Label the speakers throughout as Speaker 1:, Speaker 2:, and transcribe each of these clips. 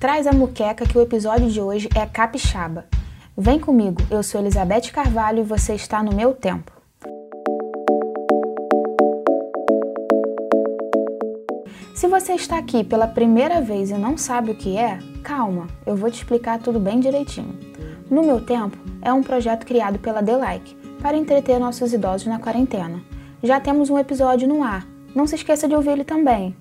Speaker 1: Traz a muqueca que o episódio de hoje é capixaba. Vem comigo, eu sou Elizabeth Carvalho e você está no meu tempo. Se você está aqui pela primeira vez e não sabe o que é, calma, eu vou te explicar tudo bem direitinho. No Meu Tempo é um projeto criado pela The Like para entreter nossos idosos na quarentena. Já temos um episódio no ar, não se esqueça de ouvir ele também.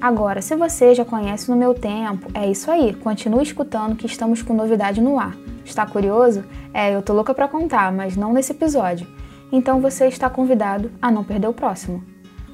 Speaker 1: Agora, se você já conhece No Meu Tempo, é isso aí, continue escutando que estamos com novidade no ar. Está curioso? É, eu tô louca para contar, mas não nesse episódio. Então você está convidado a não perder o próximo.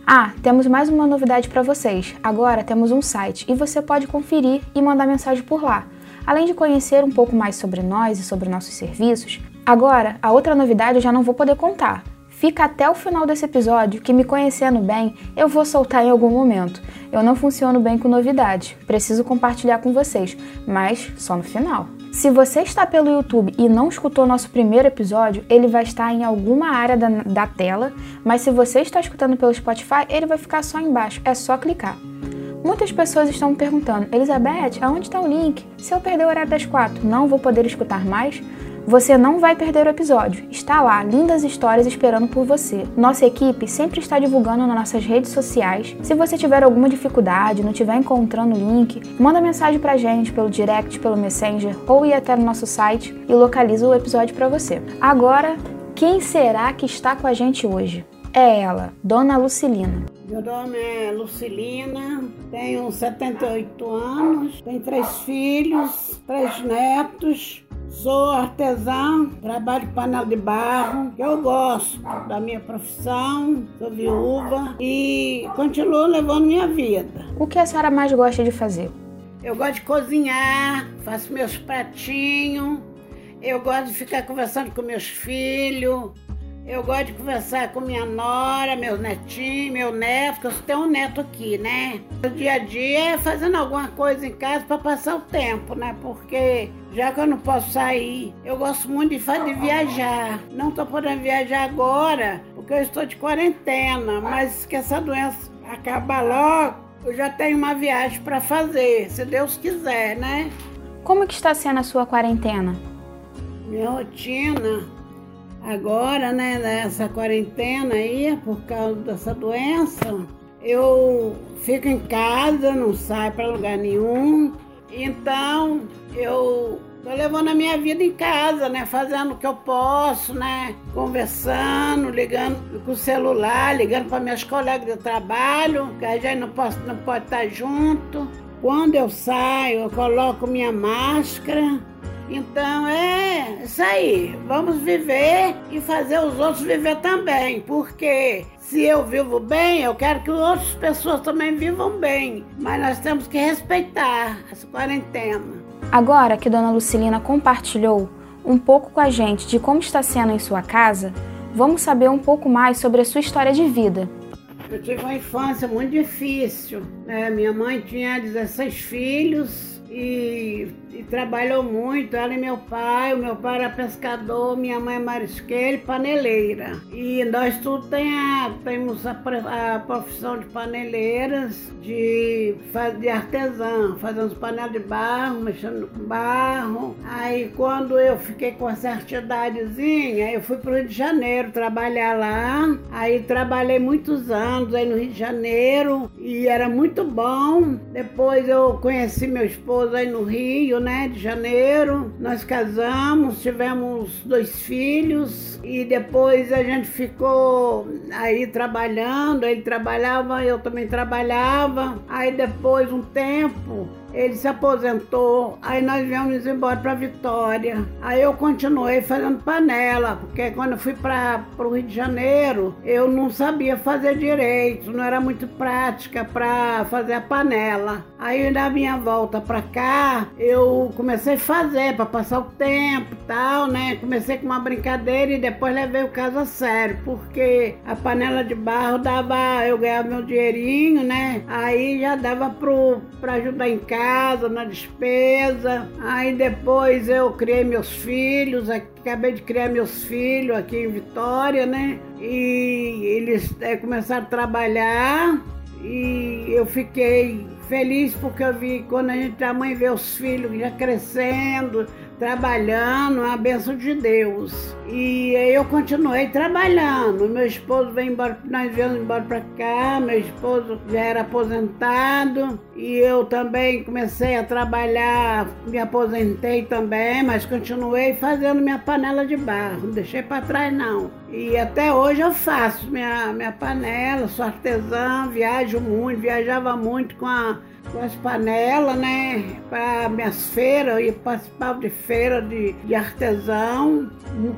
Speaker 1: Ah, temos mais uma novidade para vocês. Agora temos um site e você pode conferir e mandar mensagem por lá. Além de conhecer um pouco mais sobre nós e sobre nossos serviços, agora a outra novidade eu já não vou poder contar. Fica até o final desse episódio que, me conhecendo bem, eu vou soltar em algum momento. Eu não funciono bem com novidades, preciso compartilhar com vocês, mas só no final. Se você está pelo YouTube e não escutou nosso primeiro episódio, ele vai estar em alguma área da, da tela, mas se você está escutando pelo Spotify, ele vai ficar só embaixo, é só clicar. Muitas pessoas estão me perguntando, Elizabeth, aonde está o link? Se eu perder o horário das quatro, não vou poder escutar mais? Você não vai perder o episódio. Está lá, lindas histórias esperando por você. Nossa equipe sempre está divulgando nas nossas redes sociais. Se você tiver alguma dificuldade, não estiver encontrando o link, manda mensagem pra gente pelo direct, pelo Messenger ou ir até no nosso site e localiza o episódio para você. Agora, quem será que está com a gente hoje? É ela, Dona Lucilina.
Speaker 2: Meu nome é Lucilina, tenho 78 anos, tenho três filhos, três netos, Sou artesã, trabalho com panela de barro, que eu gosto da minha profissão, sou viúva e continuo levando minha vida.
Speaker 1: O que a senhora mais gosta de fazer?
Speaker 2: Eu gosto de cozinhar, faço meus pratinhos, eu gosto de ficar conversando com meus filhos, eu gosto de conversar com minha nora, meus netinhos, meu neto, que eu tenho um neto aqui, né? O dia a dia é fazendo alguma coisa em casa para passar o tempo, né? Porque já que eu não posso sair, eu gosto muito de, fazer, de viajar. Não estou podendo viajar agora, porque eu estou de quarentena, mas que essa doença acabar logo, eu já tenho uma viagem para fazer, se Deus quiser, né?
Speaker 1: Como que está sendo a sua quarentena?
Speaker 2: Minha rotina Agora, né, nessa quarentena aí, por causa dessa doença, eu fico em casa, não saio para lugar nenhum. Então, eu tô levando a minha vida em casa, né, fazendo o que eu posso, né, conversando, ligando com o celular, ligando para minhas colegas de trabalho, que a gente não, posso, não pode estar junto. Quando eu saio, eu coloco minha máscara então é isso aí. Vamos viver e fazer os outros viver também. Porque se eu vivo bem, eu quero que outras pessoas também vivam bem. Mas nós temos que respeitar essa quarentena.
Speaker 1: Agora que Dona Lucilina compartilhou um pouco com a gente de como está sendo em sua casa, vamos saber um pouco mais sobre a sua história de vida.
Speaker 2: Eu tive uma infância muito difícil. Né? Minha mãe tinha 16 filhos e e trabalhou muito, ela e meu pai. O meu pai era pescador, minha mãe é marisqueira e paneleira. E nós tudo tem a, temos a, a profissão de paneleiras, de, de artesã, fazendo panelas de barro, mexendo com barro. Aí quando eu fiquei com essa idadezinha, eu fui para o Rio de Janeiro trabalhar lá. Aí trabalhei muitos anos aí no Rio de Janeiro e era muito bom. Depois eu conheci meu esposo aí no Rio, né, de janeiro. Nós casamos, tivemos dois filhos e depois a gente ficou aí trabalhando. Ele trabalhava, eu também trabalhava. Aí depois um tempo ele se aposentou, aí nós viemos embora para Vitória. Aí eu continuei fazendo panela, porque quando eu fui para o Rio de Janeiro, eu não sabia fazer direito, não era muito prática para fazer a panela. Aí na minha volta para cá, eu comecei a fazer para passar o tempo e tal, né? Comecei com uma brincadeira e depois levei o caso a sério, porque a panela de barro dava, eu ganhava meu dinheirinho, né? Aí já dava para ajudar em casa casa, na despesa. Aí depois eu criei meus filhos, acabei de criar meus filhos aqui em Vitória, né? E eles é, começaram a trabalhar e eu fiquei feliz porque eu vi quando a gente a mãe vê os filhos já crescendo, trabalhando, é a benção de Deus. E eu continuei trabalhando. Meu esposo veio embora, nós viemos embora para cá, meu esposo já era aposentado e eu também comecei a trabalhar, me aposentei também, mas continuei fazendo minha panela de barro, não deixei para trás não. E até hoje eu faço minha, minha panela, sou artesã, viajo muito, viajava muito com a com as panelas, né? Para minhas feiras, e participava de feira de, de artesão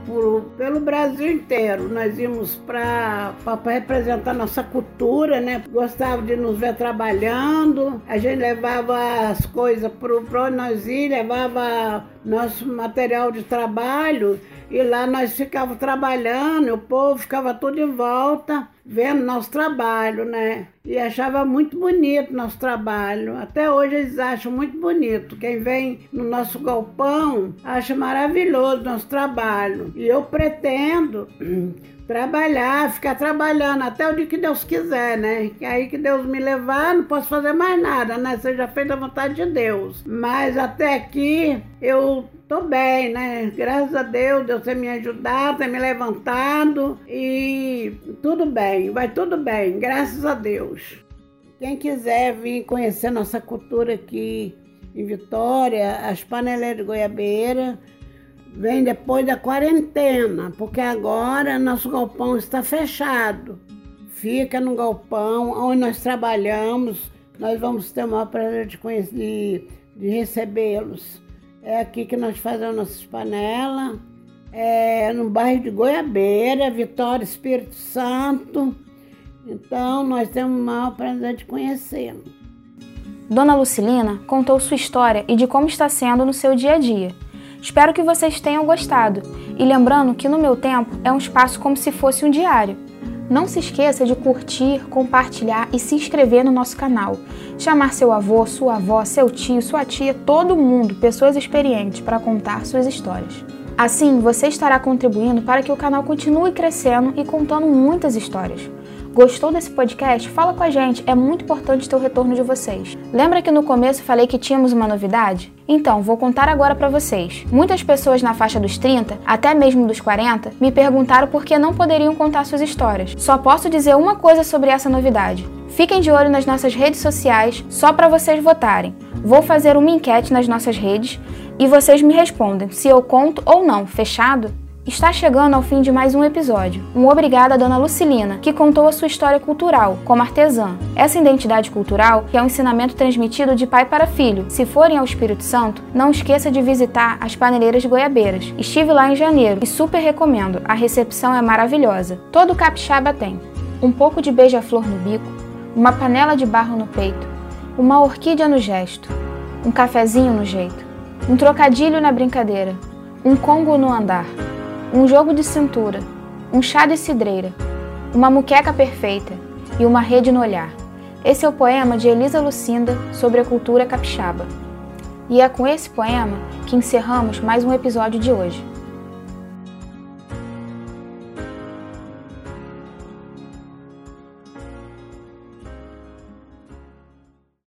Speaker 2: por, pelo Brasil inteiro. Nós íamos para representar nossa cultura, né? Gostava de nos ver trabalhando. A gente levava as coisas para nós íamos, levava nosso material de trabalho e lá nós ficávamos trabalhando, o povo ficava todo em volta vendo nosso trabalho, né? E achava muito bonito nosso trabalho. Até hoje eles acham muito bonito. Quem vem no nosso galpão acha maravilhoso nosso trabalho. E eu pretendo trabalhar, ficar trabalhando até o dia que Deus quiser, né? Que aí que Deus me levar, não posso fazer mais nada, né? Seja feita a vontade de Deus. Mas até aqui eu tô bem, né? Graças a Deus, Deus tem me ajudado, tem me levantado e tudo bem, vai tudo bem, graças a Deus. Quem quiser vir conhecer nossa cultura aqui em Vitória, as paneleiras de goiabeira, vem depois da quarentena, porque agora nosso galpão está fechado. Fica no galpão onde nós trabalhamos, nós vamos ter o maior prazer de, de, de recebê-los. É aqui que nós fazemos nossas panelas, é no bairro de Goiabeira, Vitória, Espírito Santo. Então, nós temos maior prazer de conhecê-lo.
Speaker 1: Dona Lucilina contou sua história e de como está sendo no seu dia a dia. Espero que vocês tenham gostado. E lembrando que no meu tempo é um espaço como se fosse um diário. Não se esqueça de curtir, compartilhar e se inscrever no nosso canal. Chamar seu avô, sua avó, seu tio, sua tia, todo mundo, pessoas experientes para contar suas histórias. Assim, você estará contribuindo para que o canal continue crescendo e contando muitas histórias. Gostou desse podcast? Fala com a gente, é muito importante ter o retorno de vocês. Lembra que no começo falei que tínhamos uma novidade? Então, vou contar agora para vocês. Muitas pessoas na faixa dos 30, até mesmo dos 40, me perguntaram por que não poderiam contar suas histórias. Só posso dizer uma coisa sobre essa novidade. Fiquem de olho nas nossas redes sociais, só para vocês votarem. Vou fazer uma enquete nas nossas redes e vocês me respondem se eu conto ou não. Fechado? Está chegando ao fim de mais um episódio. Um obrigado à dona Lucilina, que contou a sua história cultural como artesã. Essa identidade cultural, que é um ensinamento transmitido de pai para filho. Se forem ao Espírito Santo, não esqueça de visitar as paneleiras goiabeiras. Estive lá em janeiro e super recomendo. A recepção é maravilhosa. Todo capixaba tem. Um pouco de beija-flor no bico, uma panela de barro no peito, uma orquídea no gesto, um cafezinho no jeito, um trocadilho na brincadeira, um congo no andar um jogo de cintura, um chá de cidreira, uma muqueca perfeita e uma rede no olhar. Esse é o poema de Elisa Lucinda sobre a cultura capixaba. E é com esse poema que encerramos mais um episódio de hoje.